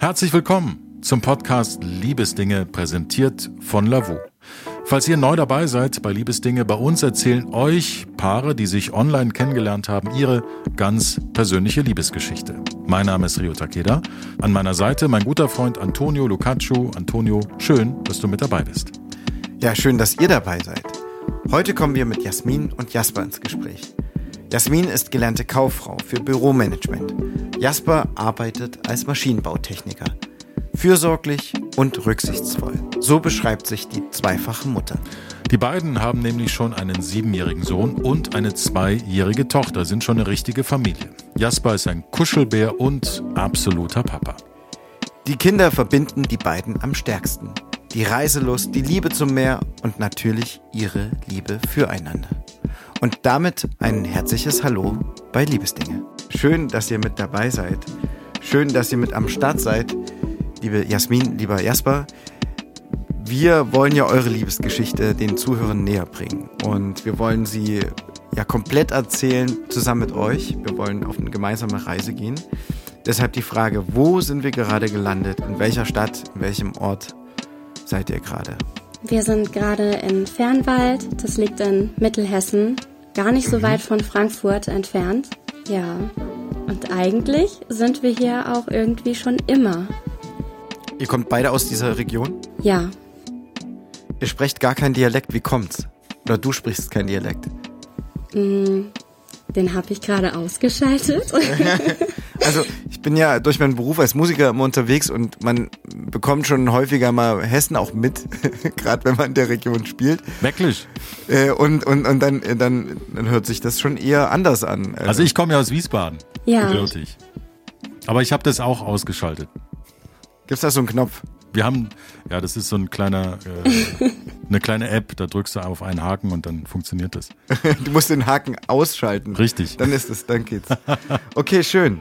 Herzlich willkommen zum Podcast Liebesdinge, präsentiert von Lavu. Falls ihr neu dabei seid bei Liebesdinge, bei uns erzählen euch Paare, die sich online kennengelernt haben, ihre ganz persönliche Liebesgeschichte. Mein Name ist Rio Takeda. An meiner Seite mein guter Freund Antonio Lucaccio. Antonio, schön, dass du mit dabei bist. Ja, schön, dass ihr dabei seid. Heute kommen wir mit Jasmin und Jasper ins Gespräch. Jasmin ist gelernte Kauffrau für Büromanagement. Jasper arbeitet als Maschinenbautechniker. Fürsorglich und rücksichtsvoll. So beschreibt sich die zweifache Mutter. Die beiden haben nämlich schon einen siebenjährigen Sohn und eine zweijährige Tochter, sind schon eine richtige Familie. Jasper ist ein Kuschelbär und absoluter Papa. Die Kinder verbinden die beiden am stärksten. Die Reiselust, die Liebe zum Meer und natürlich ihre Liebe füreinander. Und damit ein herzliches Hallo bei Liebesdinge. Schön, dass ihr mit dabei seid. Schön, dass ihr mit am Start seid liebe Jasmin, lieber Jasper. Wir wollen ja eure Liebesgeschichte den Zuhörern näher bringen und wir wollen sie ja komplett erzählen zusammen mit euch. Wir wollen auf eine gemeinsame Reise gehen. Deshalb die Frage, wo sind wir gerade gelandet? In welcher Stadt, in welchem Ort seid ihr gerade? Wir sind gerade in Fernwald, das liegt in Mittelhessen, gar nicht so mhm. weit von Frankfurt entfernt. Ja, und eigentlich sind wir hier auch irgendwie schon immer. Ihr kommt beide aus dieser Region? Ja. Ihr sprecht gar keinen Dialekt. Wie kommt's? Oder du sprichst keinen Dialekt? Mm, den habe ich gerade ausgeschaltet. also ich bin ja durch meinen Beruf als Musiker immer unterwegs und man bekommt schon häufiger mal Hessen auch mit, gerade wenn man in der Region spielt. Wirklich? Äh, und und, und dann, dann, dann hört sich das schon eher anders an. Also ich komme ja aus Wiesbaden. Ja. Gebürtig. Aber ich habe das auch ausgeschaltet. Gibt's da so einen Knopf? Wir haben, ja, das ist so ein kleiner, äh, eine kleine App, da drückst du auf einen Haken und dann funktioniert das. du musst den Haken ausschalten. Richtig. Dann ist es, dann geht's. Okay, schön.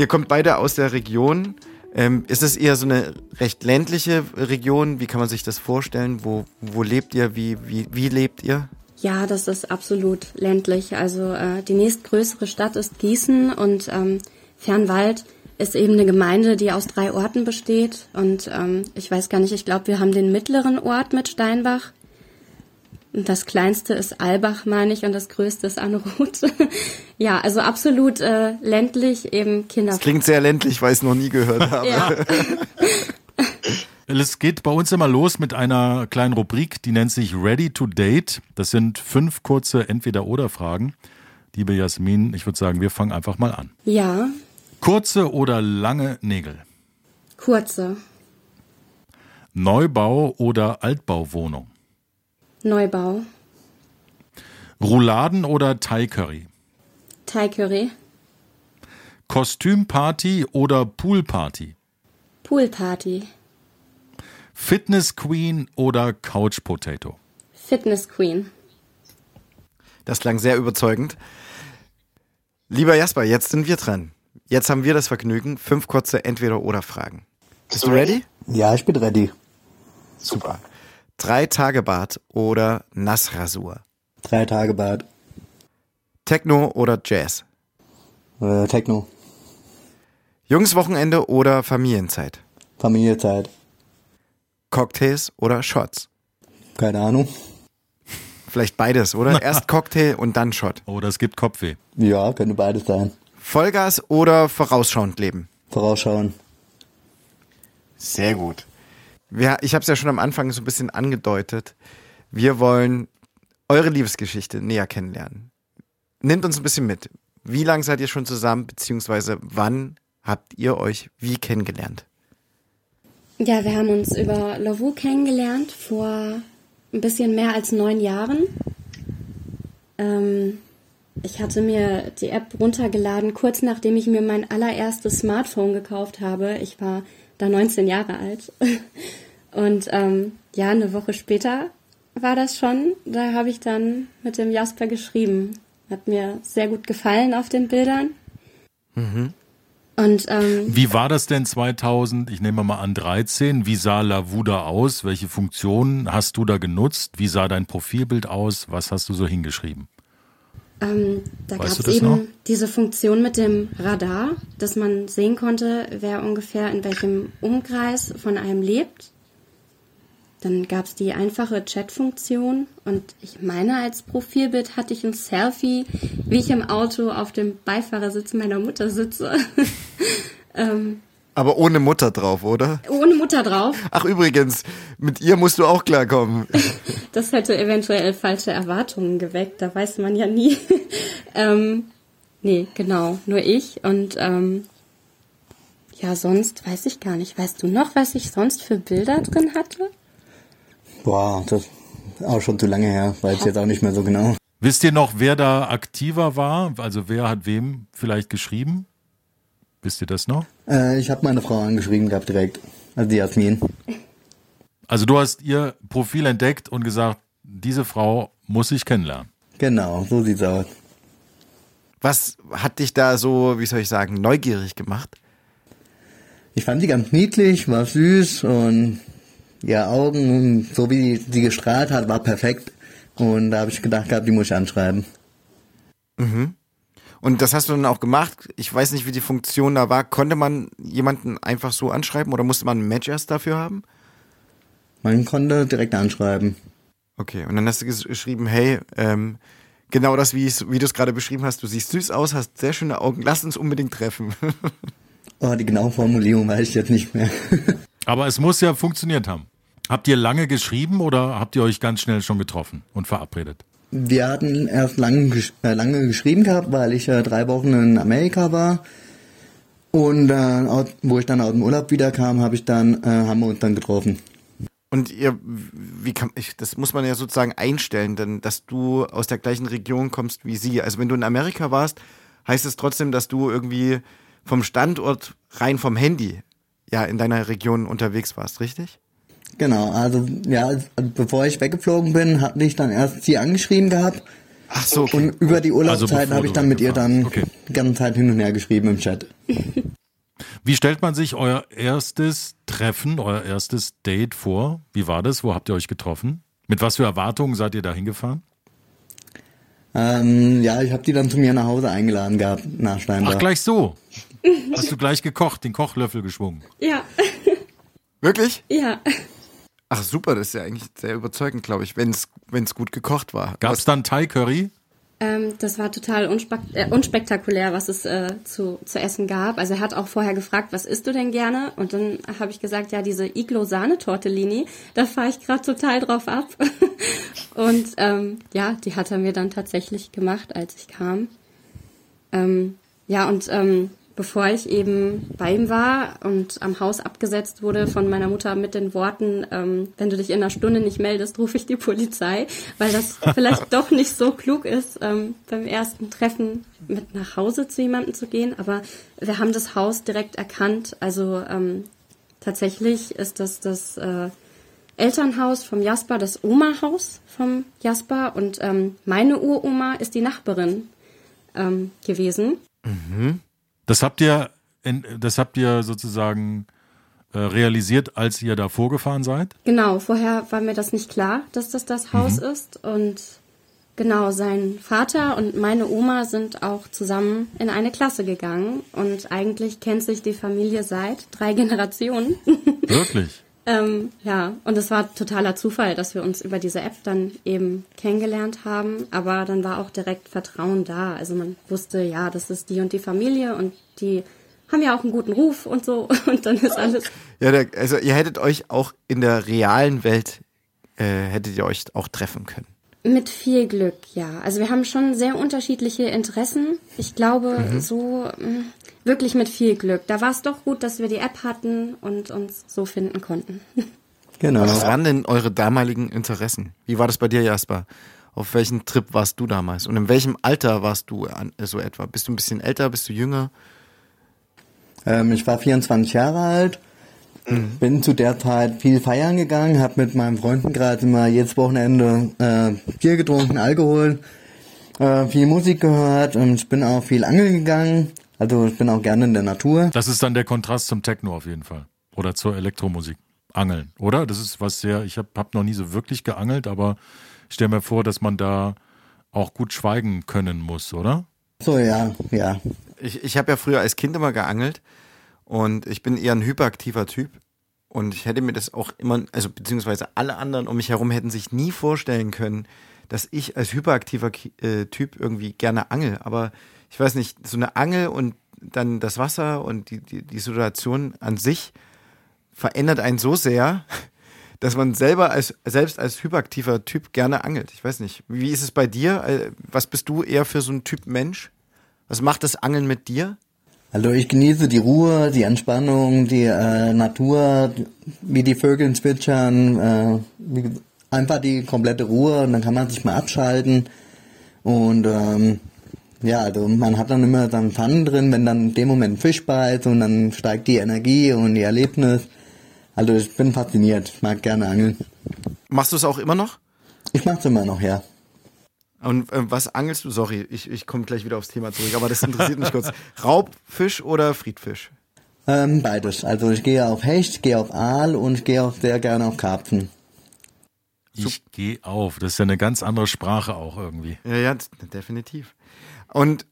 Ihr kommt beide aus der Region. Ähm, ist es eher so eine recht ländliche Region? Wie kann man sich das vorstellen? Wo, wo lebt ihr? Wie, wie, wie lebt ihr? Ja, das ist absolut ländlich. Also äh, die nächstgrößere Stadt ist Gießen und ähm, Fernwald ist eben eine Gemeinde, die aus drei Orten besteht. Und ähm, ich weiß gar nicht, ich glaube, wir haben den mittleren Ort mit Steinbach. Das kleinste ist Albach, meine ich, und das größte ist Anruth. ja, also absolut äh, ländlich, eben Kinder. Das klingt sehr ländlich, weil ich es noch nie gehört habe. ja. Es geht bei uns immer los mit einer kleinen Rubrik, die nennt sich Ready to Date. Das sind fünf kurze Entweder-Oder-Fragen. Liebe Jasmin, ich würde sagen, wir fangen einfach mal an. Ja, Kurze oder lange Nägel? Kurze. Neubau oder Altbauwohnung? Neubau. Rouladen oder Thai Curry? Thai Curry. Kostümparty oder Poolparty? Poolparty. Fitness Queen oder Couch Potato? Fitness Queen. Das klang sehr überzeugend. Lieber Jasper, jetzt sind wir dran. Jetzt haben wir das Vergnügen, fünf kurze Entweder-Oder-Fragen. Bist du ready? Ja, ich bin ready. Super. Drei Tage Bad oder Nassrasur? Drei Tage Bad. Techno oder Jazz? Äh, Techno. Jungswochenende oder Familienzeit? Familienzeit. Cocktails oder Shots? Keine Ahnung. Vielleicht beides, oder? Erst Cocktail und dann Shot. Oder es gibt Kopfweh. Ja, könnte beides sein. Vollgas oder vorausschauend leben? Vorausschauen. Sehr gut. Wir, ich habe es ja schon am Anfang so ein bisschen angedeutet. Wir wollen eure Liebesgeschichte näher kennenlernen. Nehmt uns ein bisschen mit. Wie lange seid ihr schon zusammen, beziehungsweise wann habt ihr euch wie kennengelernt? Ja, wir haben uns über Lavu kennengelernt vor ein bisschen mehr als neun Jahren. Ähm, ich hatte mir die App runtergeladen, kurz nachdem ich mir mein allererstes Smartphone gekauft habe. Ich war da 19 Jahre alt. Und ähm, ja, eine Woche später war das schon. Da habe ich dann mit dem Jasper geschrieben. Hat mir sehr gut gefallen auf den Bildern. Mhm. Und ähm, wie war das denn 2000? Ich nehme mal an 13. Wie sah Lavuda aus? Welche Funktionen hast du da genutzt? Wie sah dein Profilbild aus? Was hast du so hingeschrieben? Ähm, da gab es eben noch? diese Funktion mit dem Radar, dass man sehen konnte, wer ungefähr in welchem Umkreis von einem lebt. Dann gab es die einfache Chat-Funktion und ich meine, als Profilbild hatte ich ein Selfie, wie ich im Auto auf dem Beifahrersitz meiner Mutter sitze. Aber ohne Mutter drauf, oder? Ohne Mutter drauf. Ach übrigens, mit ihr musst du auch klarkommen. Das hätte eventuell falsche Erwartungen geweckt, da weiß man ja nie. ähm, nee, genau, nur ich und ähm, ja, sonst weiß ich gar nicht. Weißt du noch, was ich sonst für Bilder drin hatte? Boah, das ist auch schon zu lange her, weiß jetzt auch nicht mehr so genau. Wisst ihr noch, wer da aktiver war? Also wer hat wem vielleicht geschrieben? Wisst ihr das noch? Äh, ich habe meine Frau angeschrieben gehabt direkt, also die Jasmin. Also du hast ihr Profil entdeckt und gesagt, diese Frau muss ich kennenlernen. Genau, so sieht's aus. Was hat dich da so, wie soll ich sagen, neugierig gemacht? Ich fand sie ganz niedlich, war süß und ihre Augen, so wie sie gestrahlt hat, war perfekt. Und da habe ich gedacht gehabt, die muss ich anschreiben. Und das hast du dann auch gemacht. Ich weiß nicht, wie die Funktion da war. Konnte man jemanden einfach so anschreiben oder musste man ein Match erst dafür haben? Man konnte direkt anschreiben. Okay, und dann hast du ges- geschrieben, hey, ähm, genau das, wie, wie du es gerade beschrieben hast. Du siehst süß aus, hast sehr schöne Augen. Lass uns unbedingt treffen. Oh, die genaue Formulierung weiß ich jetzt nicht mehr. Aber es muss ja funktioniert haben. Habt ihr lange geschrieben oder habt ihr euch ganz schnell schon getroffen und verabredet? Wir hatten erst lange, gesch- äh, lange geschrieben gehabt, weil ich äh, drei Wochen in Amerika war. Und äh, wo ich dann aus dem Urlaub wiederkam, habe ich dann, äh, haben wir uns dann getroffen. Und ihr, wie kann ich, das muss man ja sozusagen einstellen, denn dass du aus der gleichen Region kommst wie sie. Also wenn du in Amerika warst, heißt es trotzdem, dass du irgendwie vom Standort rein vom Handy ja in deiner Region unterwegs warst, richtig? Genau, also ja, also, bevor ich weggeflogen bin, hatte ich dann erst sie angeschrieben gehabt. Ach so, okay. Und über die Urlaubszeit Also habe ich dann mit ihr dann. Okay. die ganze Zeit hin und her geschrieben im Chat. Wie stellt man sich euer erstes Treffen, euer erstes Date vor? Wie war das? Wo habt ihr euch getroffen? Mit was für Erwartungen seid ihr da hingefahren? Ähm, ja, ich habe die dann zu mir nach Hause eingeladen gehabt, nach Steinbach. Ach, gleich so. Hast du gleich gekocht, den Kochlöffel geschwungen? Ja, Wirklich? ja. Ach super, das ist ja eigentlich sehr überzeugend, glaube ich, wenn es gut gekocht war. Gab es dann Thai Curry? Ähm, das war total unspek äh, unspektakulär, was es äh, zu, zu essen gab. Also er hat auch vorher gefragt, was isst du denn gerne? Und dann habe ich gesagt, ja, diese Iglo-Sahne-Tortellini, da fahre ich gerade total drauf ab. Und ähm, ja, die hat er mir dann tatsächlich gemacht, als ich kam. Ähm, ja, und ähm, bevor ich eben bei ihm war und am Haus abgesetzt wurde von meiner Mutter mit den Worten, ähm, wenn du dich in einer Stunde nicht meldest, rufe ich die Polizei, weil das vielleicht doch nicht so klug ist, ähm, beim ersten Treffen mit nach Hause zu jemandem zu gehen. Aber wir haben das Haus direkt erkannt. Also ähm, tatsächlich ist das das äh, Elternhaus vom Jasper, das Oma-Haus vom Jasper und ähm, meine Uroma ist die Nachbarin ähm, gewesen. Das habt ihr, in, das habt ihr sozusagen äh, realisiert, als ihr da vorgefahren seid? Genau, vorher war mir das nicht klar, dass das das Haus ist. Und genau, sein Vater und meine Oma sind auch zusammen in eine Klasse gegangen. Und eigentlich kennt sich die Familie seit drei Generationen. Wirklich? Ähm, ja, und es war totaler Zufall, dass wir uns über diese App dann eben kennengelernt haben. Aber dann war auch direkt Vertrauen da. Also man wusste, ja, das ist die und die Familie und die haben ja auch einen guten Ruf und so. Und dann ist alles Ja, der, also ihr hättet euch auch in der realen Welt, äh, hättet ihr euch auch treffen können. Mit viel Glück, ja. Also wir haben schon sehr unterschiedliche Interessen. Ich glaube, so mh, wirklich mit viel Glück. Da war es doch gut, dass wir die App hatten und uns so finden konnten. Genau. Was waren denn eure damaligen Interessen? Wie war das bei dir, Jasper? Auf welchen Trip warst du damals? Und in welchem Alter warst du an, so etwa? Bist du ein bisschen älter, bist du jünger? Ähm, ich war 24 Jahre alt, bin zu der Zeit viel feiern gegangen, habe mit meinen Freunden gerade immer jedes Wochenende äh, Bier getrunken, Alkohol, äh, viel Musik gehört und ich bin auch viel angeln gegangen. Also ich bin auch gerne in der Natur. Das ist dann der Kontrast zum Techno auf jeden Fall. Oder zur Elektromusik. Angeln, oder? Das ist was sehr, ich habe hab noch nie so wirklich geangelt, aber ich stelle mir vor, dass man da auch gut schweigen können muss, oder? So, ja, ja. Ich, ich habe ja früher als Kind immer geangelt und ich bin eher ein hyperaktiver Typ. Und ich hätte mir das auch immer, also beziehungsweise alle anderen um mich herum hätten sich nie vorstellen können, dass ich als hyperaktiver äh, Typ irgendwie gerne angel. Aber ich weiß nicht, so eine Angel und dann das Wasser und die, die, die Situation an sich verändert einen so sehr, dass man selber als, selbst als hyperaktiver Typ gerne angelt. Ich weiß nicht. Wie ist es bei dir? Äh, was bist du eher für so ein Typ Mensch? Was macht das Angeln mit dir? Also ich genieße die Ruhe, die Entspannung, die äh, Natur, wie die Vögel zwitschern, äh, wie, einfach die komplette Ruhe und dann kann man sich mal abschalten und ähm, ja, also man hat dann immer dann Pfannen drin, wenn dann in dem Moment ein Fisch beißt und dann steigt die Energie und die Erlebnis. Also ich bin fasziniert, ich mag gerne angeln. Machst du es auch immer noch? Ich mach's immer noch, ja. Und äh, was angelst du? Sorry, ich, ich komme gleich wieder aufs Thema zurück, aber das interessiert mich kurz. Raubfisch oder Friedfisch? Ähm, beides. Also ich gehe auf Hecht, gehe auf Aal und ich gehe auch sehr gerne auf Karpfen. Ich gehe auf. Das ist ja eine ganz andere Sprache auch irgendwie. Ja, ja, definitiv. Und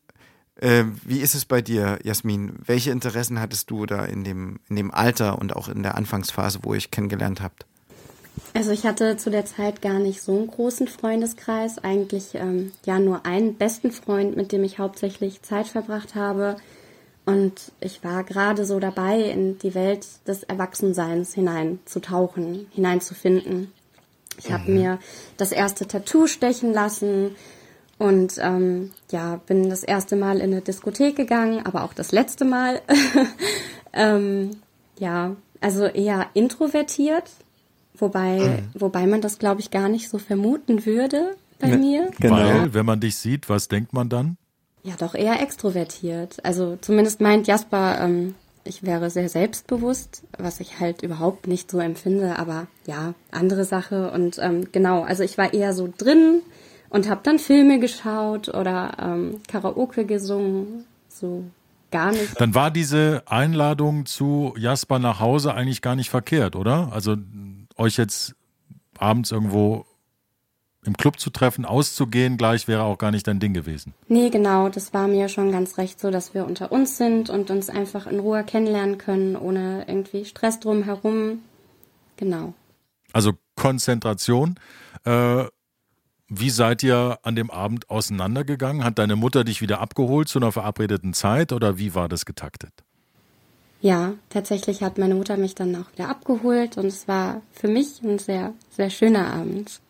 äh, wie ist es bei dir, Jasmin? Welche Interessen hattest du da in dem, in dem Alter und auch in der Anfangsphase, wo ich kennengelernt habt? Also ich hatte zu der Zeit gar nicht so einen großen Freundeskreis, eigentlich ähm, ja nur einen besten Freund, mit dem ich hauptsächlich Zeit verbracht habe. Und ich war gerade so dabei, in die Welt des Erwachsenseins hineinzutauchen, hineinzufinden. Ich mhm. habe mir das erste Tattoo stechen lassen und ähm, ja, bin das erste Mal in eine Diskothek gegangen, aber auch das letzte Mal. ähm, ja, also eher introvertiert, wobei, mhm. wobei man das, glaube ich, gar nicht so vermuten würde bei ja, mir. Genau. Weil, wenn man dich sieht, was denkt man dann? Ja, doch eher extrovertiert. Also zumindest meint Jasper, ähm, ich wäre sehr selbstbewusst, was ich halt überhaupt nicht so empfinde, aber ja, andere Sache. Und ähm, genau, also ich war eher so drin, und habe dann Filme geschaut oder ähm, Karaoke gesungen, so gar nicht. Dann war diese Einladung zu Jasper nach Hause eigentlich gar nicht verkehrt, oder? Also euch jetzt abends irgendwo im Club zu treffen, auszugehen, gleich wäre auch gar nicht dein Ding gewesen. Nee, genau, das war mir schon ganz recht so, dass wir unter uns sind und uns einfach in Ruhe kennenlernen können, ohne irgendwie Stress drumherum. Genau. Also Konzentration. Äh, wie seid ihr an dem Abend auseinandergegangen? Hat deine Mutter dich wieder abgeholt zu einer verabredeten Zeit oder wie war das getaktet? Ja, tatsächlich hat meine Mutter mich dann auch wieder abgeholt und es war für mich ein sehr, sehr schöner Abend.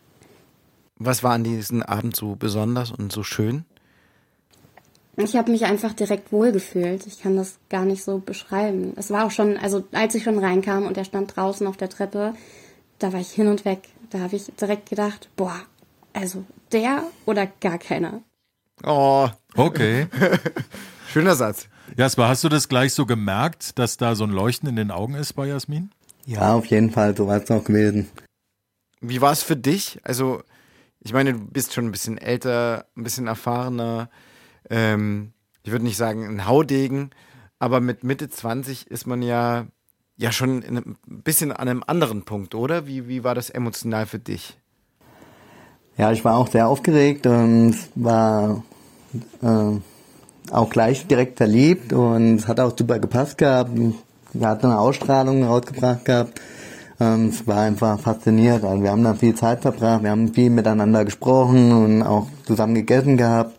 Was war an diesem Abend so besonders und so schön? Ich habe mich einfach direkt wohlgefühlt. Ich kann das gar nicht so beschreiben. Es war auch schon, also als ich schon reinkam und er stand draußen auf der Treppe, da war ich hin und weg. Da habe ich direkt gedacht, boah, also der oder gar keiner. Oh. Okay. Schöner Satz. Jasper, hast du das gleich so gemerkt, dass da so ein Leuchten in den Augen ist bei Jasmin? Ja, auf jeden Fall, so war es auch gewesen. Wie war es für dich? Also, ich meine, du bist schon ein bisschen älter, ein bisschen erfahrener. Ähm, ich würde nicht sagen ein Haudegen, aber mit Mitte 20 ist man ja, ja schon ein bisschen an einem anderen Punkt, oder? Wie, wie war das emotional für dich? Ja, ich war auch sehr aufgeregt und war äh, auch gleich direkt verliebt und es hat auch super gepasst gehabt. Wir hatten eine Ausstrahlung rausgebracht gehabt. Ähm, es war einfach fasziniert. Also wir haben da viel Zeit verbracht, wir haben viel miteinander gesprochen und auch zusammen gegessen gehabt.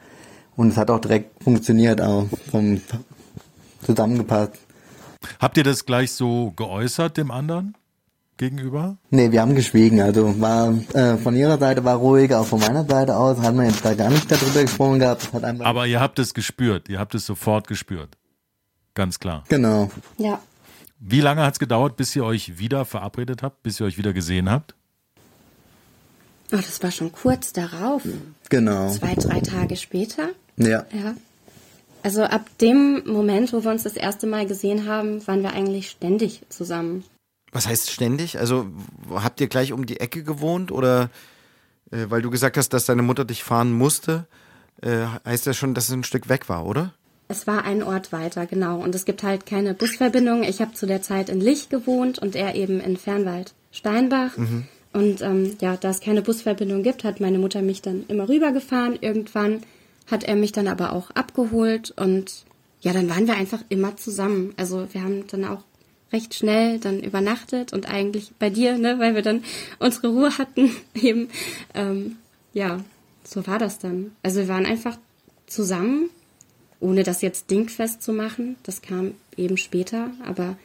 Und es hat auch direkt funktioniert, auch vom zusammengepasst. Habt ihr das gleich so geäußert dem anderen? Gegenüber? Nee, wir haben geschwiegen. Also war äh, von ihrer Seite war ruhig, auch von meiner Seite aus hat man jetzt da gar nicht darüber gesprochen gehabt. Aber ihr habt es gespürt, ihr habt es sofort gespürt. Ganz klar. Genau. Ja. Wie lange hat es gedauert, bis ihr euch wieder verabredet habt, bis ihr euch wieder gesehen habt? Oh, das war schon kurz darauf. Genau. Zwei, drei Tage später. Ja. Ja. Also ab dem Moment, wo wir uns das erste Mal gesehen haben, waren wir eigentlich ständig zusammen. Was heißt ständig? Also habt ihr gleich um die Ecke gewohnt oder äh, weil du gesagt hast, dass deine Mutter dich fahren musste, äh, heißt das schon, dass es ein Stück weg war, oder? Es war ein Ort weiter, genau. Und es gibt halt keine Busverbindung. Ich habe zu der Zeit in Lich gewohnt und er eben in Fernwald Steinbach. Mhm. Und ähm, ja, da es keine Busverbindung gibt, hat meine Mutter mich dann immer rübergefahren. Irgendwann hat er mich dann aber auch abgeholt und ja, dann waren wir einfach immer zusammen. Also wir haben dann auch recht schnell dann übernachtet und eigentlich bei dir, ne, weil wir dann unsere Ruhe hatten, eben, ähm, ja, so war das dann. Also wir waren einfach zusammen, ohne das jetzt dingfest zu machen. Das kam eben später, aber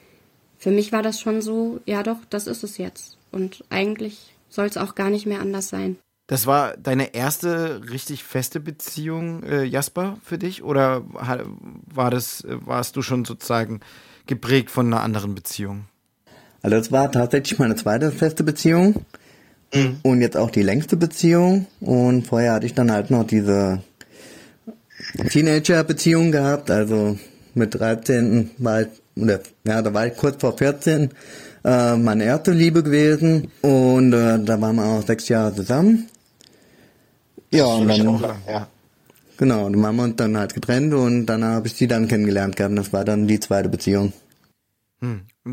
für mich war das schon so, ja doch, das ist es jetzt. Und eigentlich soll es auch gar nicht mehr anders sein. Das war deine erste richtig feste Beziehung, äh, Jasper, für dich? Oder war das, warst du schon sozusagen geprägt von einer anderen Beziehung? Also das war tatsächlich meine zweite feste Beziehung mhm. und jetzt auch die längste Beziehung. Und vorher hatte ich dann halt noch diese Teenager-Beziehung gehabt. Also mit 13 war ich, oder ja, da war ich kurz vor 14 äh, meine erste Liebe gewesen und äh, da waren wir auch sechs Jahre zusammen. Ja, und dann, ja. Genau, haben wir uns dann halt getrennt und dann habe ich sie dann kennengelernt gehabt. Das war dann die zweite Beziehung. Hm. Äh,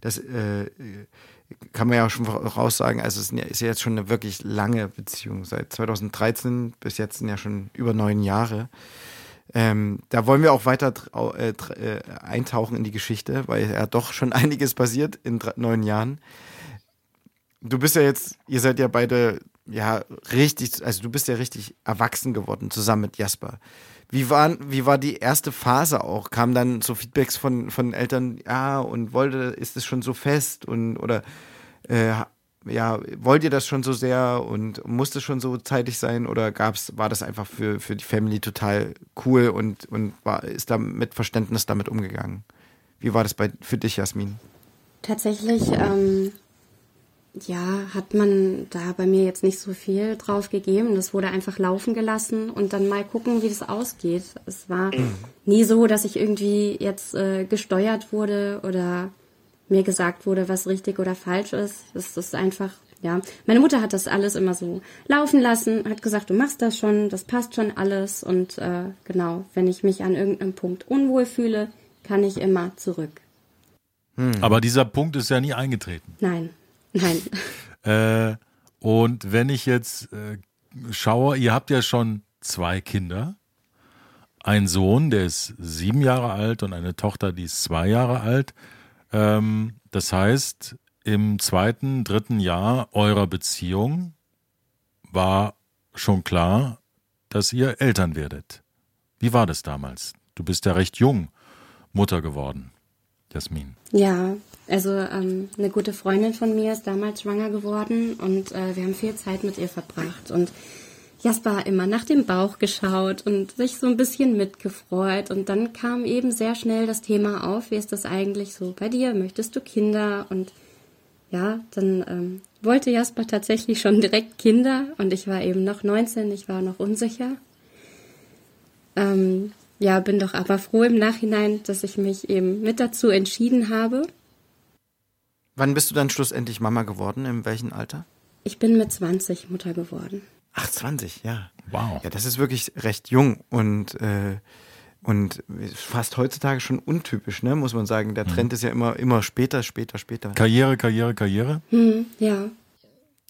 das äh, kann man ja auch schon voraus sagen, also es ist ja jetzt schon eine wirklich lange Beziehung. Seit 2013 bis jetzt sind ja schon über neun Jahre. Ähm, da wollen wir auch weiter äh, äh, eintauchen in die Geschichte, weil ja doch schon einiges passiert in neun Jahren. Du bist ja jetzt, ihr seid ja beide ja richtig, also du bist ja richtig erwachsen geworden zusammen mit Jasper. Wie war, wie war die erste Phase auch? Kamen dann so Feedbacks von, von Eltern, ja, und wollte, ist es schon so fest und oder äh, ja, wollt ihr das schon so sehr und musste schon so zeitig sein oder gab's, war das einfach für, für die Family total cool und, und war, ist da mit Verständnis damit umgegangen? Wie war das bei, für dich, Jasmin? Tatsächlich ähm, ja, hat man da bei mir jetzt nicht so viel drauf gegeben. Das wurde einfach laufen gelassen und dann mal gucken, wie das ausgeht. Es war nie so, dass ich irgendwie jetzt äh, gesteuert wurde oder mir gesagt wurde, was richtig oder falsch ist. Es ist einfach, ja. Meine Mutter hat das alles immer so laufen lassen, hat gesagt, du machst das schon, das passt schon alles und äh, genau, wenn ich mich an irgendeinem Punkt unwohl fühle, kann ich immer zurück. Hm. Aber dieser Punkt ist ja nie eingetreten. Nein. Nein. Äh, und wenn ich jetzt äh, schaue, ihr habt ja schon zwei Kinder. Ein Sohn, der ist sieben Jahre alt und eine Tochter, die ist zwei Jahre alt. Ähm, das heißt, im zweiten, dritten Jahr eurer Beziehung war schon klar, dass ihr Eltern werdet. Wie war das damals? Du bist ja recht jung Mutter geworden, Jasmin. Ja, also ähm, eine gute Freundin von mir ist damals schwanger geworden und äh, wir haben viel Zeit mit ihr verbracht. Und Jasper hat immer nach dem Bauch geschaut und sich so ein bisschen mitgefreut. Und dann kam eben sehr schnell das Thema auf, wie ist das eigentlich so bei dir? Möchtest du Kinder? Und ja, dann ähm, wollte Jasper tatsächlich schon direkt Kinder und ich war eben noch 19, ich war noch unsicher. Ähm, ja, bin doch aber froh im Nachhinein, dass ich mich eben mit dazu entschieden habe. Wann bist du dann schlussendlich Mama geworden? In welchem Alter? Ich bin mit 20 Mutter geworden. Ach, 20, ja. Wow. Ja, das ist wirklich recht jung und, äh, und fast heutzutage schon untypisch, ne, muss man sagen. Der mhm. Trend ist ja immer, immer später, später, später. Karriere, Karriere, Karriere? Hm, ja.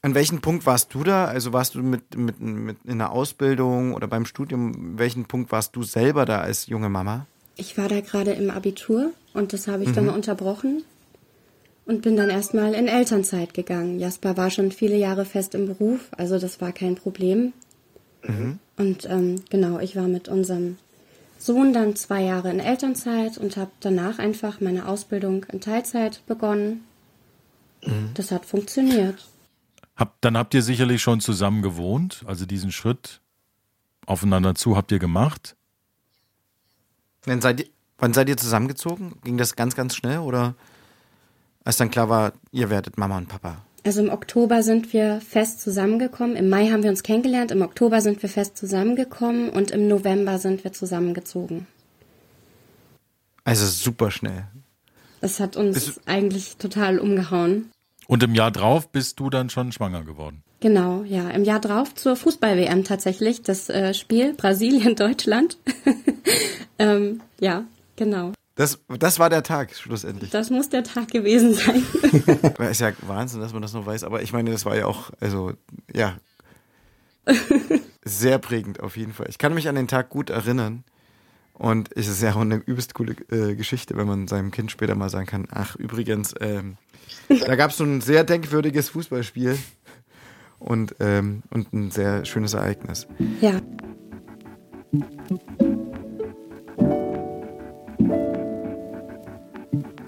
An welchem Punkt warst du da? Also warst du mit, mit, mit in der Ausbildung oder beim Studium? Welchen Punkt warst du selber da als junge Mama? Ich war da gerade im Abitur und das habe ich mhm. dann unterbrochen und bin dann erstmal in Elternzeit gegangen. Jasper war schon viele Jahre fest im Beruf, also das war kein Problem. Mhm. Und ähm, genau, ich war mit unserem Sohn dann zwei Jahre in Elternzeit und habe danach einfach meine Ausbildung in Teilzeit begonnen. Mhm. Das hat funktioniert. Hab, dann habt ihr sicherlich schon zusammen gewohnt, also diesen Schritt aufeinander zu habt ihr gemacht. Wann seid ihr, wann seid ihr zusammengezogen? Ging das ganz, ganz schnell oder? Als dann klar war, ihr werdet Mama und Papa? Also im Oktober sind wir fest zusammengekommen. Im Mai haben wir uns kennengelernt. Im Oktober sind wir fest zusammengekommen und im November sind wir zusammengezogen. Also super schnell. Das hat uns eigentlich total umgehauen. Und im Jahr drauf bist du dann schon schwanger geworden? Genau, ja. Im Jahr drauf zur Fußball-WM tatsächlich. Das äh, Spiel Brasilien-Deutschland. ähm, ja, genau. Das, das war der Tag, schlussendlich. Das muss der Tag gewesen sein. ist ja Wahnsinn, dass man das noch weiß. Aber ich meine, das war ja auch, also, ja. Sehr prägend auf jeden Fall. Ich kann mich an den Tag gut erinnern. Und es ist ja auch eine übelst coole äh, Geschichte, wenn man seinem Kind später mal sagen kann, ach übrigens, ähm, da gab es so ein sehr denkwürdiges Fußballspiel und, ähm, und ein sehr schönes Ereignis. Ja.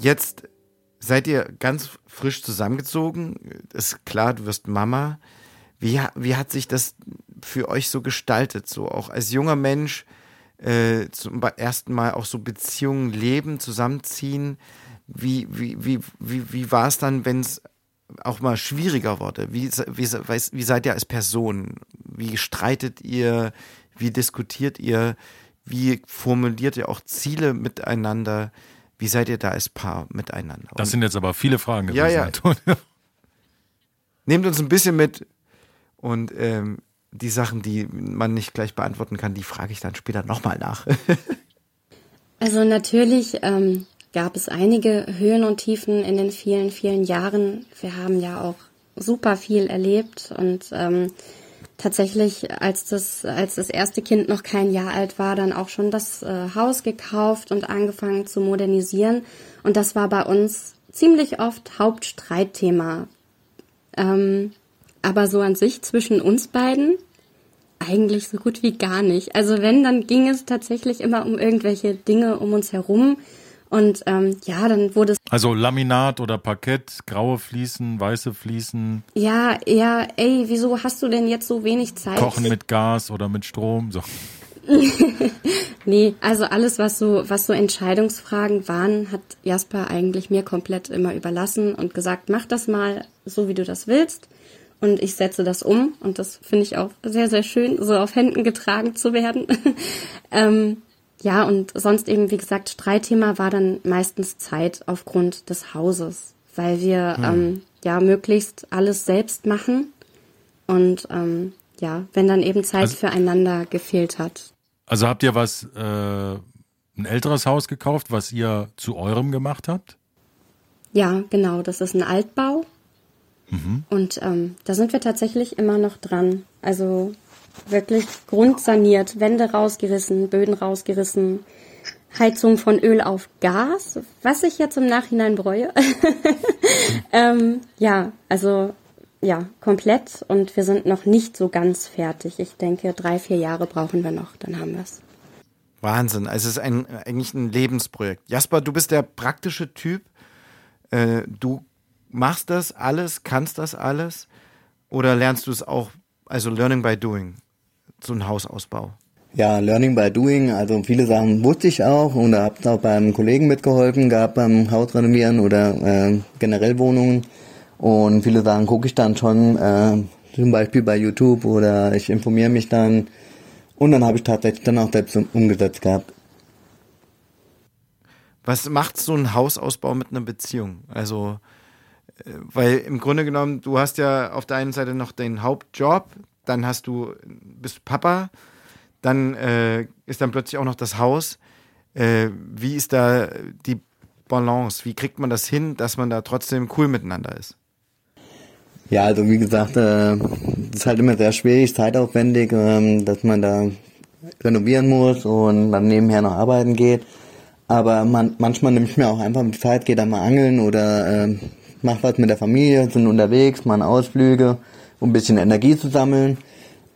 Jetzt seid ihr ganz frisch zusammengezogen. Ist klar, du wirst Mama. Wie, wie hat sich das für euch so gestaltet? So auch als junger Mensch äh, zum ersten Mal auch so Beziehungen leben, zusammenziehen. Wie, wie, wie, wie, wie war es dann, wenn es auch mal schwieriger wurde? Wie, wie, wie seid ihr als Person? Wie streitet ihr? Wie diskutiert ihr? Wie formuliert ihr auch Ziele miteinander? Wie seid ihr da als Paar miteinander? Und das sind jetzt aber viele Fragen gewesen. Ja, ja. Nehmt uns ein bisschen mit und ähm, die Sachen, die man nicht gleich beantworten kann, die frage ich dann später nochmal nach. also natürlich ähm, gab es einige Höhen und Tiefen in den vielen, vielen Jahren. Wir haben ja auch super viel erlebt und ähm, tatsächlich, als das, als das erste Kind noch kein Jahr alt war, dann auch schon das äh, Haus gekauft und angefangen zu modernisieren. Und das war bei uns ziemlich oft Hauptstreitthema. Ähm, aber so an sich zwischen uns beiden eigentlich so gut wie gar nicht. Also wenn, dann ging es tatsächlich immer um irgendwelche Dinge um uns herum, und ähm, ja, dann wurde es. Also Laminat oder Parkett, graue Fliesen, weiße Fliesen. Ja, ja, ey, wieso hast du denn jetzt so wenig Zeit? Kochen mit Gas oder mit Strom, so. nee, also alles, was so, was so Entscheidungsfragen waren, hat Jasper eigentlich mir komplett immer überlassen und gesagt, mach das mal so, wie du das willst. Und ich setze das um. Und das finde ich auch sehr, sehr schön, so auf Händen getragen zu werden. ähm, ja, und sonst eben, wie gesagt, Streitthema war dann meistens Zeit aufgrund des Hauses, weil wir hm. ähm, ja möglichst alles selbst machen und ähm, ja, wenn dann eben Zeit also, füreinander gefehlt hat. Also habt ihr was, äh, ein älteres Haus gekauft, was ihr zu eurem gemacht habt? Ja, genau, das ist ein Altbau. Mhm. Und ähm, da sind wir tatsächlich immer noch dran. Also wirklich grundsaniert, Wände rausgerissen, Böden rausgerissen, Heizung von Öl auf Gas, was ich jetzt im Nachhinein bereue. ähm, ja, also ja, komplett und wir sind noch nicht so ganz fertig. Ich denke, drei, vier Jahre brauchen wir noch, dann haben wir es. Wahnsinn, also es ist ein, eigentlich ein Lebensprojekt. Jasper, du bist der praktische Typ. Äh, du machst das alles, kannst das alles oder lernst du es auch also Learning by Doing, so ein Hausausbau. Ja, Learning by Doing, also viele Sachen wusste ich auch und da habe auch beim Kollegen mitgeholfen gehabt beim Haus renovieren oder äh, generell Wohnungen und viele Sachen gucke ich dann schon, äh, zum Beispiel bei YouTube oder ich informiere mich dann und dann habe ich tatsächlich dann auch selbst umgesetzt gehabt. Was macht so ein Hausausbau mit einer Beziehung? Also weil im Grunde genommen, du hast ja auf der einen Seite noch den Hauptjob, dann hast du, bist Papa, dann äh, ist dann plötzlich auch noch das Haus. Äh, wie ist da die Balance? Wie kriegt man das hin, dass man da trotzdem cool miteinander ist? Ja, also wie gesagt, äh, ist halt immer sehr schwierig, zeitaufwendig, äh, dass man da renovieren muss und dann nebenher noch arbeiten geht. Aber man, manchmal nehme ich mir auch einfach die Zeit, gehe dann mal angeln oder äh, mach was mit der Familie, sind unterwegs, machen Ausflüge, um ein bisschen Energie zu sammeln.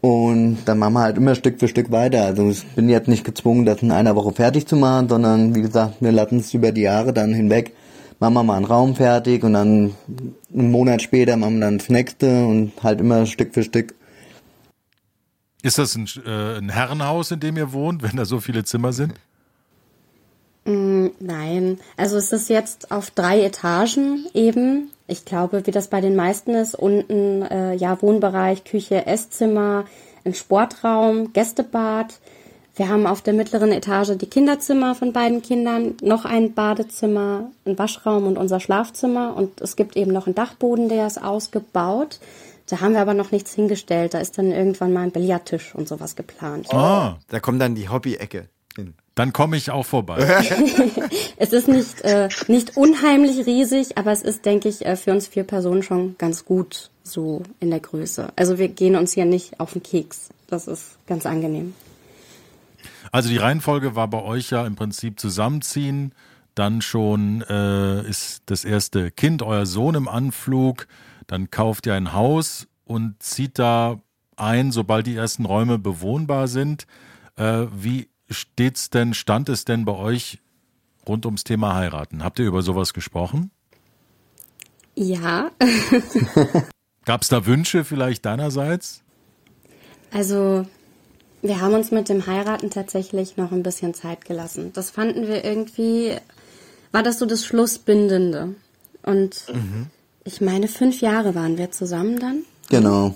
Und dann machen wir halt immer Stück für Stück weiter. Also ich bin jetzt nicht gezwungen, das in einer Woche fertig zu machen, sondern wie gesagt, wir lassen es über die Jahre dann hinweg. Machen wir mal einen Raum fertig und dann einen Monat später machen wir dann das nächste und halt immer Stück für Stück. Ist das ein, äh, ein Herrenhaus, in dem ihr wohnt, wenn da so viele Zimmer sind? Mm, nein, also es ist jetzt auf drei Etagen eben. Ich glaube, wie das bei den meisten ist, unten äh, ja Wohnbereich, Küche, Esszimmer, ein Sportraum, Gästebad. Wir haben auf der mittleren Etage die Kinderzimmer von beiden Kindern, noch ein Badezimmer, ein Waschraum und unser Schlafzimmer. Und es gibt eben noch einen Dachboden, der ist ausgebaut. Da haben wir aber noch nichts hingestellt. Da ist dann irgendwann mal ein Billardtisch und sowas geplant. Ah, da kommt dann die Hobby-Ecke hin. Dann komme ich auch vorbei. es ist nicht, äh, nicht unheimlich riesig, aber es ist, denke ich, äh, für uns vier Personen schon ganz gut so in der Größe. Also wir gehen uns hier nicht auf den Keks. Das ist ganz angenehm. Also die Reihenfolge war bei euch ja im Prinzip zusammenziehen, dann schon äh, ist das erste Kind, euer Sohn im Anflug, dann kauft ihr ein Haus und zieht da ein, sobald die ersten Räume bewohnbar sind. Äh, wie steht's denn, stand es denn bei euch rund ums Thema heiraten? Habt ihr über sowas gesprochen? Ja. Gab es da Wünsche vielleicht deinerseits? Also wir haben uns mit dem Heiraten tatsächlich noch ein bisschen Zeit gelassen. Das fanden wir irgendwie, war das so das Schlussbindende. Und mhm. ich meine, fünf Jahre waren wir zusammen dann. Genau.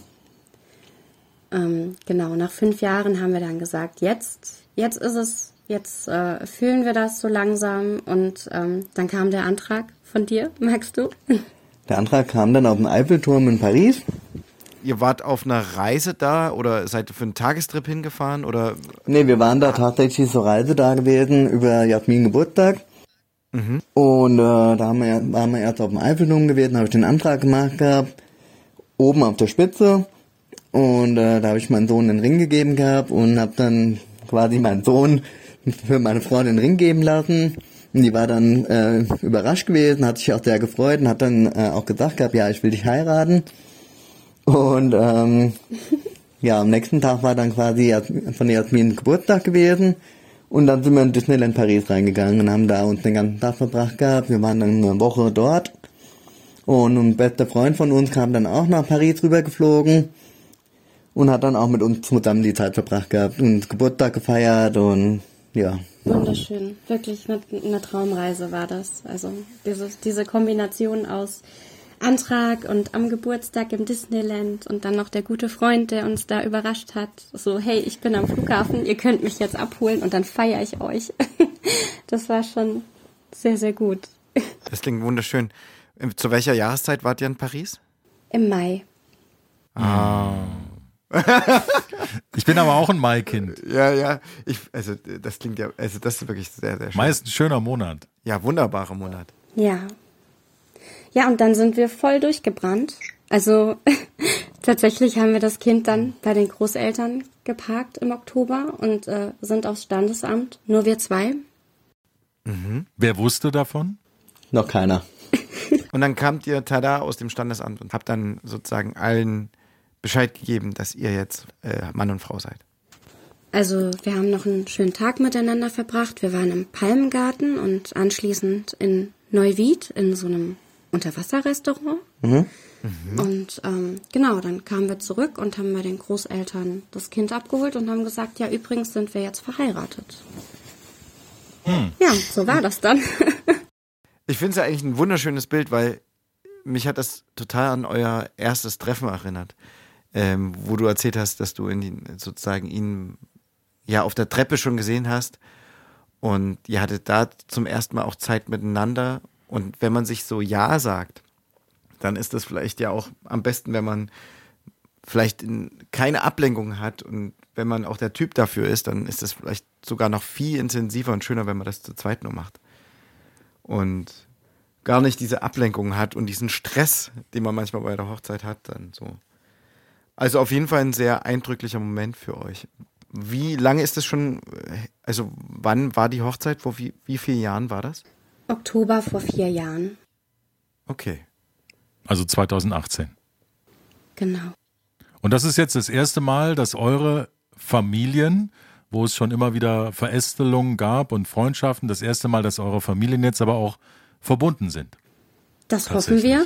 Ähm, genau, nach fünf Jahren haben wir dann gesagt, jetzt, jetzt ist es, jetzt äh, fühlen wir das so langsam. Und ähm, dann kam der Antrag von dir, magst du? Der Antrag kam dann auf dem Eiffelturm in Paris ihr wart auf einer Reise da oder seid ihr für einen Tagestrip hingefahren oder? Nee, wir waren da tatsächlich zur Reise da gewesen über Jasmin Geburtstag. Mhm. Und äh, da haben wir, waren wir erst auf dem Eiffelturm gewesen, habe ich den Antrag gemacht gehabt, oben auf der Spitze. Und äh, da habe ich meinen Sohn den Ring gegeben gehabt und habe dann quasi meinen Sohn für meine Frau den Ring geben lassen. Und die war dann äh, überrascht gewesen, hat sich auch sehr gefreut und hat dann äh, auch gesagt gehabt, ja, ich will dich heiraten. Und ähm, ja, am nächsten Tag war dann quasi von Jasmin Geburtstag gewesen. Und dann sind wir in Disneyland Paris reingegangen und haben da uns den ganzen Tag verbracht gehabt. Wir waren dann eine Woche dort. Und ein bester Freund von uns kam dann auch nach Paris rübergeflogen und hat dann auch mit uns zusammen die Zeit verbracht gehabt und Geburtstag gefeiert und ja. Wunderschön. Wirklich eine, eine Traumreise war das. Also diese, diese Kombination aus Antrag und am Geburtstag im Disneyland und dann noch der gute Freund, der uns da überrascht hat. So, hey, ich bin am Flughafen, ihr könnt mich jetzt abholen und dann feiere ich euch. Das war schon sehr, sehr gut. Das klingt wunderschön. Zu welcher Jahreszeit wart ihr in Paris? Im Mai. Ah. Ich bin aber auch ein Mai-Kind. Ja, ja. Ich, also das klingt ja, also das ist wirklich sehr, sehr schön. Meist ein schöner Monat. Ja, wunderbarer Monat. Ja, ja, und dann sind wir voll durchgebrannt. Also tatsächlich haben wir das Kind dann bei den Großeltern geparkt im Oktober und äh, sind aufs Standesamt. Nur wir zwei. Mhm. Wer wusste davon? Noch keiner. und dann kamt ihr tada aus dem Standesamt und habt dann sozusagen allen Bescheid gegeben, dass ihr jetzt äh, Mann und Frau seid. Also wir haben noch einen schönen Tag miteinander verbracht. Wir waren im Palmgarten und anschließend in Neuwied in so einem Unterwasserrestaurant. Mhm. Mhm. Und ähm, genau, dann kamen wir zurück und haben bei den Großeltern das Kind abgeholt und haben gesagt, ja, übrigens sind wir jetzt verheiratet. Hm. Ja, so war das dann. ich finde es ja eigentlich ein wunderschönes Bild, weil mich hat das total an euer erstes Treffen erinnert, ähm, wo du erzählt hast, dass du in die, sozusagen ihn ja auf der Treppe schon gesehen hast und ihr hattet da zum ersten Mal auch Zeit miteinander und wenn man sich so Ja sagt, dann ist das vielleicht ja auch am besten, wenn man vielleicht keine Ablenkung hat und wenn man auch der Typ dafür ist, dann ist das vielleicht sogar noch viel intensiver und schöner, wenn man das zu zweit nur macht. Und gar nicht diese Ablenkung hat und diesen Stress, den man manchmal bei der Hochzeit hat, dann so. Also auf jeden Fall ein sehr eindrücklicher Moment für euch. Wie lange ist das schon, also wann war die Hochzeit? Vor wie, wie vielen Jahren war das? Oktober vor vier Jahren. Okay. Also 2018. Genau. Und das ist jetzt das erste Mal, dass eure Familien, wo es schon immer wieder Verästelungen gab und Freundschaften, das erste Mal, dass eure Familien jetzt aber auch verbunden sind. Das hoffen wir.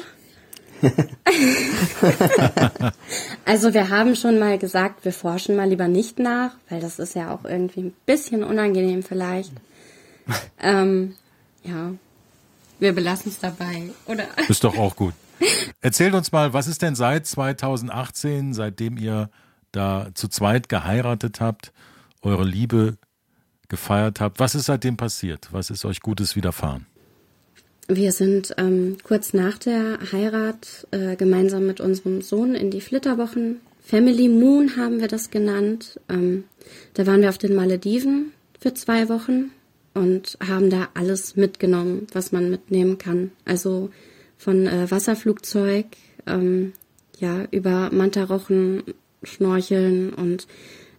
also wir haben schon mal gesagt, wir forschen mal lieber nicht nach, weil das ist ja auch irgendwie ein bisschen unangenehm vielleicht. ähm, ja, wir belassen es dabei, oder? Ist doch auch gut. Erzählt uns mal, was ist denn seit 2018, seitdem ihr da zu zweit geheiratet habt, eure Liebe gefeiert habt, was ist seitdem passiert? Was ist euch Gutes widerfahren? Wir sind ähm, kurz nach der Heirat äh, gemeinsam mit unserem Sohn in die Flitterwochen. Family Moon haben wir das genannt. Ähm, da waren wir auf den Malediven für zwei Wochen und haben da alles mitgenommen, was man mitnehmen kann. Also von äh, Wasserflugzeug, ähm, ja, über Mantarochen, Schnorcheln und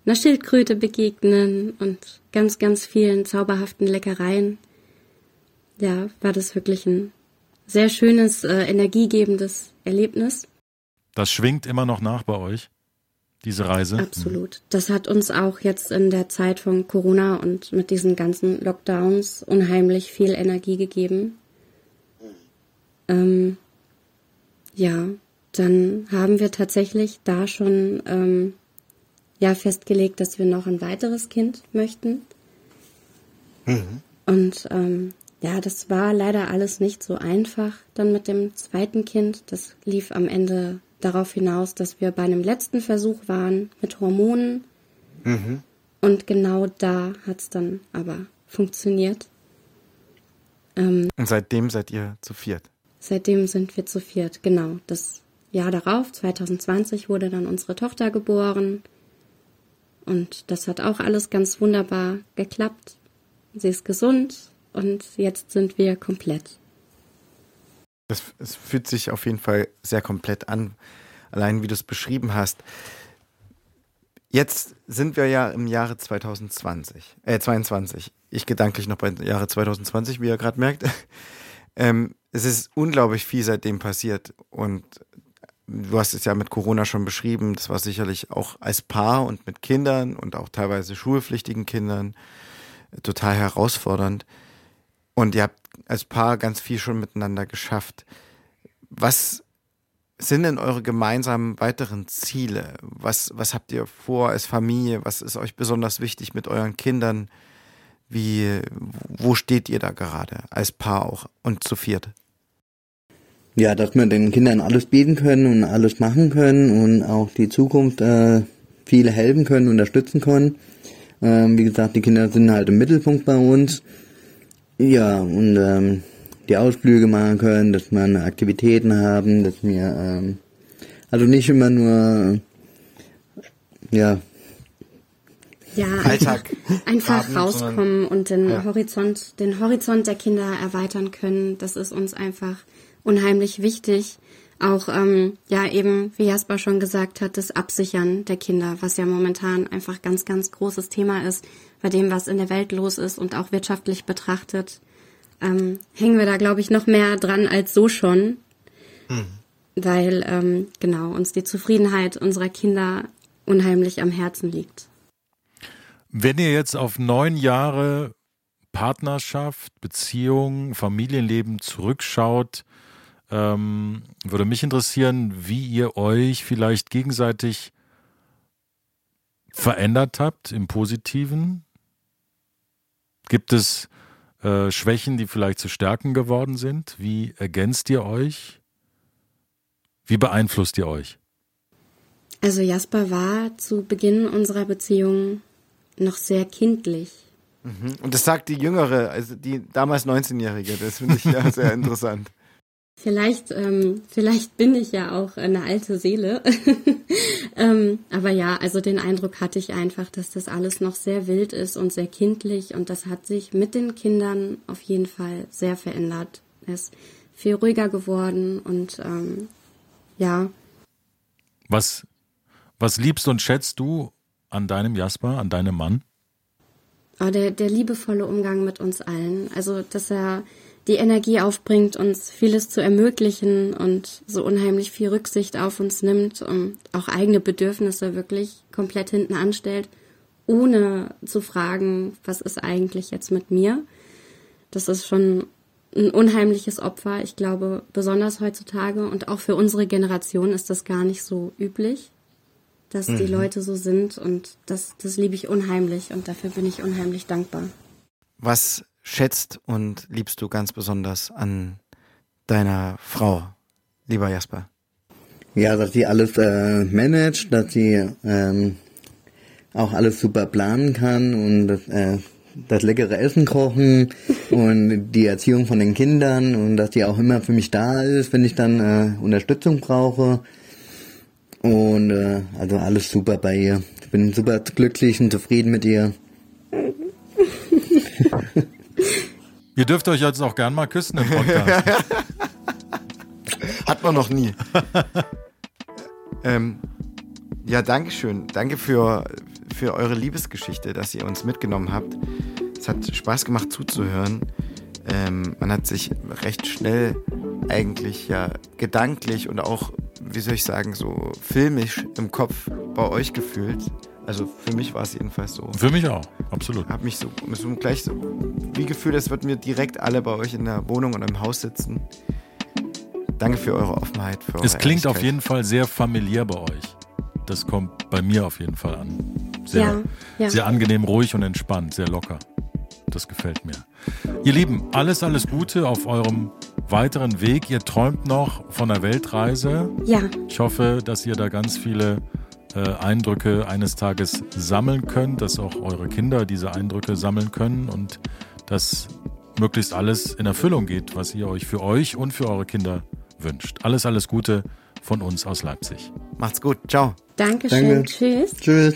einer Schildkröte begegnen und ganz, ganz vielen zauberhaften Leckereien. Ja, war das wirklich ein sehr schönes, äh, energiegebendes Erlebnis. Das schwingt immer noch nach bei euch, diese Reise? Absolut. Das hat uns auch jetzt in der Zeit von Corona und mit diesen ganzen Lockdowns unheimlich viel Energie gegeben. Ähm, ja, dann haben wir tatsächlich da schon ähm, ja festgelegt, dass wir noch ein weiteres Kind möchten. Mhm. Und ähm, ja, das war leider alles nicht so einfach dann mit dem zweiten Kind. Das lief am Ende darauf hinaus, dass wir bei einem letzten Versuch waren mit Hormonen. Mhm. Und genau da hat es dann aber funktioniert. Ähm, Und seitdem seid ihr zu viert? Seitdem sind wir zu viert, genau. Das Jahr darauf, 2020, wurde dann unsere Tochter geboren. Und das hat auch alles ganz wunderbar geklappt. Sie ist gesund und jetzt sind wir komplett. Es, es fühlt sich auf jeden Fall sehr komplett an, allein wie du es beschrieben hast. Jetzt sind wir ja im Jahre 2020, äh 22. Ich gedanklich noch bei Jahre 2020, wie ihr gerade merkt. ähm, es ist unglaublich viel seitdem passiert und du hast es ja mit Corona schon beschrieben, das war sicherlich auch als Paar und mit Kindern und auch teilweise schulpflichtigen Kindern total herausfordernd. Und ihr habt als Paar ganz viel schon miteinander geschafft. Was sind denn eure gemeinsamen weiteren Ziele? Was, was habt ihr vor als Familie? Was ist euch besonders wichtig mit euren Kindern? Wie, wo steht ihr da gerade als Paar auch und zu viert? Ja, dass wir den Kindern alles bieten können und alles machen können und auch die Zukunft äh, viele helfen können, unterstützen können. Ähm, wie gesagt, die Kinder sind halt im Mittelpunkt bei uns. Ja, und ähm, die Ausflüge machen können, dass wir Aktivitäten haben, dass wir ähm, also nicht immer nur ja ja, Alltag einfach haben, rauskommen und den ja. Horizont, den Horizont der Kinder erweitern können. Das ist uns einfach unheimlich wichtig. Auch ähm, ja eben, wie Jasper schon gesagt hat, das Absichern der Kinder, was ja momentan einfach ganz, ganz großes Thema ist, bei dem, was in der Welt los ist und auch wirtschaftlich betrachtet, ähm, hängen wir da, glaube ich, noch mehr dran als so schon. Mhm. Weil ähm, genau uns die Zufriedenheit unserer Kinder unheimlich am Herzen liegt. Wenn ihr jetzt auf neun Jahre Partnerschaft, Beziehung, Familienleben zurückschaut, ähm, würde mich interessieren, wie ihr euch vielleicht gegenseitig verändert habt im Positiven. Gibt es äh, Schwächen, die vielleicht zu Stärken geworden sind? Wie ergänzt ihr euch? Wie beeinflusst ihr euch? Also Jasper war zu Beginn unserer Beziehung noch sehr kindlich. Mhm. Und das sagt die Jüngere, also die damals 19-Jährige. Das finde ich ja sehr interessant. Vielleicht, ähm, vielleicht bin ich ja auch eine alte Seele. ähm, aber ja, also den Eindruck hatte ich einfach, dass das alles noch sehr wild ist und sehr kindlich und das hat sich mit den Kindern auf jeden Fall sehr verändert. Er ist viel ruhiger geworden und ähm, ja. Was, was liebst und schätzt du an deinem Jasper, an deinem Mann? Oh, der, der liebevolle Umgang mit uns allen. Also, dass er die Energie aufbringt, uns vieles zu ermöglichen und so unheimlich viel Rücksicht auf uns nimmt und auch eigene Bedürfnisse wirklich komplett hinten anstellt, ohne zu fragen, was ist eigentlich jetzt mit mir. Das ist schon ein unheimliches Opfer. Ich glaube, besonders heutzutage und auch für unsere Generation ist das gar nicht so üblich, dass mhm. die Leute so sind und das, das liebe ich unheimlich und dafür bin ich unheimlich dankbar. Was schätzt und liebst du ganz besonders an deiner Frau, lieber Jasper? Ja, dass sie alles äh, managt, dass sie ähm, auch alles super planen kann und äh, das leckere Essen kochen und die Erziehung von den Kindern und dass die auch immer für mich da ist, wenn ich dann äh, Unterstützung brauche. Und äh, also alles super bei ihr. Ich bin super glücklich und zufrieden mit ihr. Ihr dürft euch jetzt auch gern mal küssen im Podcast. Hat man noch nie. ähm, ja, danke schön. Danke für, für eure Liebesgeschichte, dass ihr uns mitgenommen habt. Es hat Spaß gemacht zuzuhören. Ähm, man hat sich recht schnell eigentlich ja gedanklich und auch, wie soll ich sagen, so filmisch im Kopf bei euch gefühlt. Also für mich war es jedenfalls so. Für mich auch, absolut. Hab mich so, so gleich so wie gefühlt, als würden wir direkt alle bei euch in der Wohnung oder im Haus sitzen. Danke für eure Offenheit. Für eure es klingt auf jeden Fall sehr familiär bei euch. Das kommt bei mir auf jeden Fall an. Sehr, Ja, ja. sehr angenehm, ruhig und entspannt, sehr locker. Das gefällt mir. Ihr Lieben, alles, alles Gute auf eurem weiteren Weg. Ihr träumt noch von der Weltreise. Ja, Ich hoffe, dass ihr da ganz viele äh, Eindrücke eines Tages sammeln könnt, dass auch eure Kinder diese Eindrücke sammeln können und dass möglichst alles in Erfüllung geht, was ihr euch für euch und für eure Kinder wünscht. Alles, alles Gute von uns aus Leipzig. Macht's gut. Ciao. Dankeschön. Danke. Tschüss. Tschüss.